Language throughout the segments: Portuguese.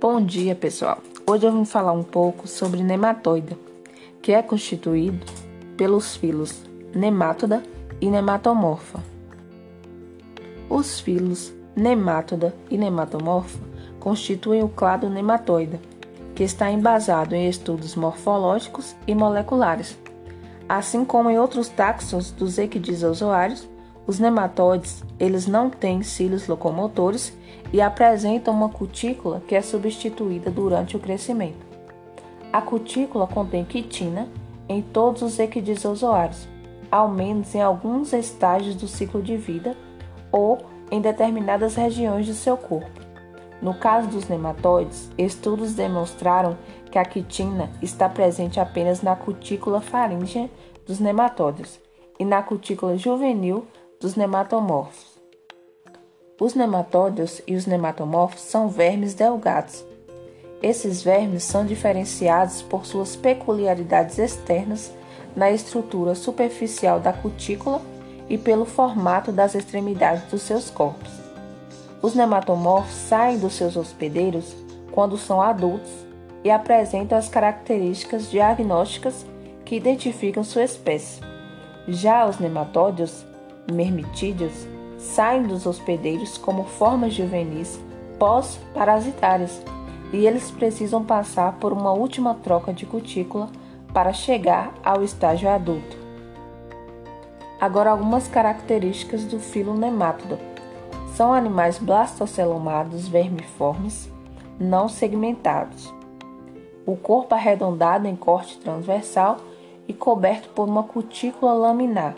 Bom dia, pessoal. Hoje eu vou falar um pouco sobre nematóide, que é constituído pelos filos nemátoda e nematomorfa. Os filos nemátoda e nematomorfa constituem o clado nematóide, que está embasado em estudos morfológicos e moleculares. Assim como em outros taxons dos equidizozoários, os nematóides, eles não têm cílios locomotores e apresentam uma cutícula que é substituída durante o crescimento. A cutícula contém quitina em todos os equidizozoários, ao menos em alguns estágios do ciclo de vida ou em determinadas regiões de seu corpo. No caso dos nematóides, estudos demonstraram que a quitina está presente apenas na cutícula faríngea dos nematóides e na cutícula juvenil dos nematomorfos. Os nematóides e os nematomorfos são vermes delgados. Esses vermes são diferenciados por suas peculiaridades externas na estrutura superficial da cutícula e pelo formato das extremidades dos seus corpos. Os nematomorfos saem dos seus hospedeiros quando são adultos e apresentam as características diagnósticas que identificam sua espécie. Já os nematóides mermitídeos saem dos hospedeiros como formas juvenis pós-parasitárias e eles precisam passar por uma última troca de cutícula para chegar ao estágio adulto. Agora algumas características do filo nemátodo. São animais blastocelomados vermiformes, não segmentados. O corpo arredondado em corte transversal e coberto por uma cutícula laminar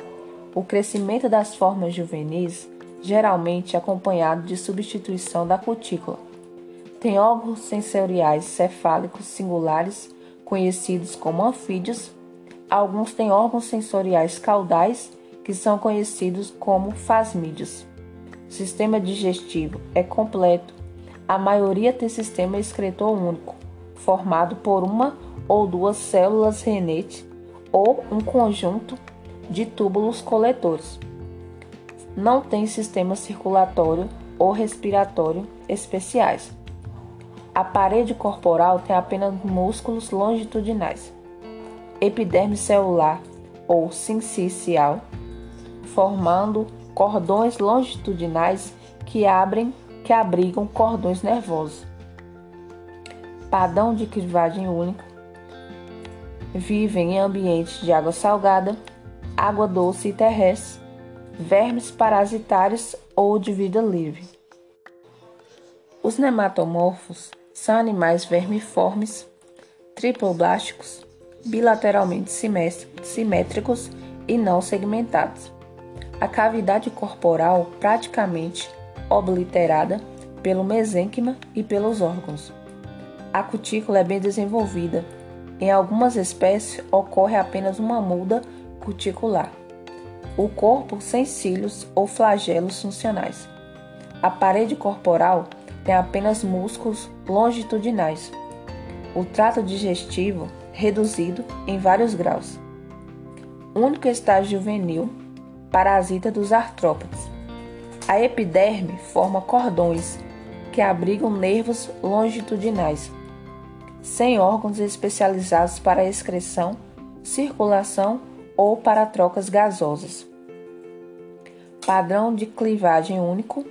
o crescimento das formas juvenis geralmente acompanhado de substituição da cutícula. Tem órgãos sensoriais cefálicos singulares, conhecidos como anfídeos. Alguns têm órgãos sensoriais caudais, que são conhecidos como fasmídeos. O sistema digestivo é completo. A maioria tem sistema excretor único, formado por uma ou duas células renete ou um conjunto de túbulos coletores. Não tem sistema circulatório ou respiratório especiais. A parede corporal tem apenas músculos longitudinais. Epiderme celular ou sincicial, formando cordões longitudinais que abrem que abrigam cordões nervosos. Padrão de clivagem único. Vivem em ambientes de água salgada, água doce e terrestre, vermes parasitários ou de vida livre. Os nematomorfos são animais vermiformes, triploblásticos, bilateralmente simétricos e não segmentados. A cavidade corporal praticamente obliterada pelo mesênquima e pelos órgãos. A cutícula é bem desenvolvida. Em algumas espécies ocorre apenas uma muda cuticular. O corpo sem cílios ou flagelos funcionais. A parede corporal tem apenas músculos longitudinais. O trato digestivo reduzido em vários graus. Único estágio juvenil, parasita dos artrópodes. A epiderme forma cordões que abrigam nervos longitudinais, sem órgãos especializados para excreção, circulação ou para trocas gasosas. Padrão de clivagem único.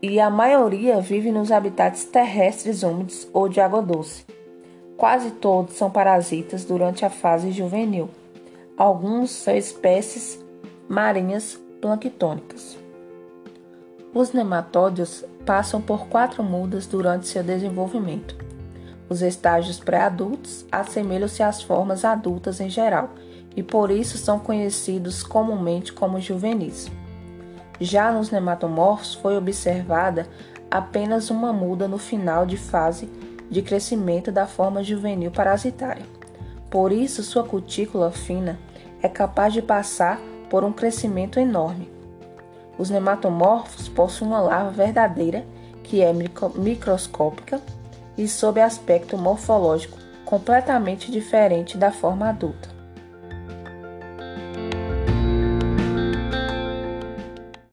E a maioria vive nos habitats terrestres úmidos ou de água doce. Quase todos são parasitas durante a fase juvenil. Alguns são espécies marinhas planctônicas. Os nematódios passam por quatro mudas durante seu desenvolvimento. Os estágios pré-adultos assemelham-se às formas adultas em geral e por isso são conhecidos comumente como juvenis. Já nos nematomorfos foi observada apenas uma muda no final de fase de crescimento da forma juvenil parasitária. Por isso, sua cutícula fina é capaz de passar por um crescimento enorme. Os nematomorfos possuem uma larva verdadeira que é microscópica e sob aspecto morfológico completamente diferente da forma adulta.